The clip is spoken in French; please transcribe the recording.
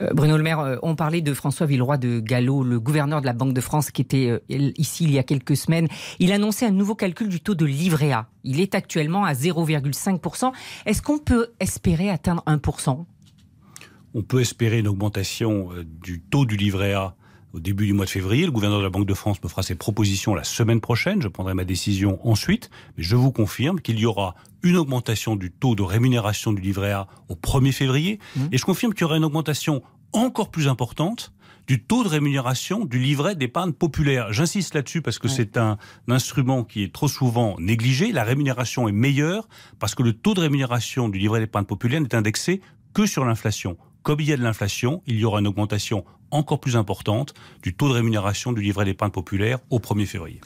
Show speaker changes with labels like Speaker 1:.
Speaker 1: Euh, Bruno Le Maire, euh, on parlait de François Villeroy de Gallo, le gouverneur de la Banque de France qui était euh, ici il y a quelques semaines. Il annonçait un nouveau calcul du taux de livret A. Il est actuellement à 0,5%. Est-ce qu'on peut espérer atteindre 1%
Speaker 2: On peut espérer une augmentation du taux du livret A au début du mois de février. Le gouverneur de la Banque de France me fera ses propositions la semaine prochaine. Je prendrai ma décision ensuite. Mais je vous confirme qu'il y aura une augmentation du taux de rémunération du livret A au 1er février. Mmh. Et je confirme qu'il y aura une augmentation encore plus importante du taux de rémunération du livret d'épargne populaire. J'insiste là-dessus parce que c'est un, instrument qui est trop souvent négligé. La rémunération est meilleure parce que le taux de rémunération du livret d'épargne populaire n'est indexé que sur l'inflation. Comme il y a de l'inflation, il y aura une augmentation encore plus importante du taux de rémunération du livret d'épargne populaire au 1er février.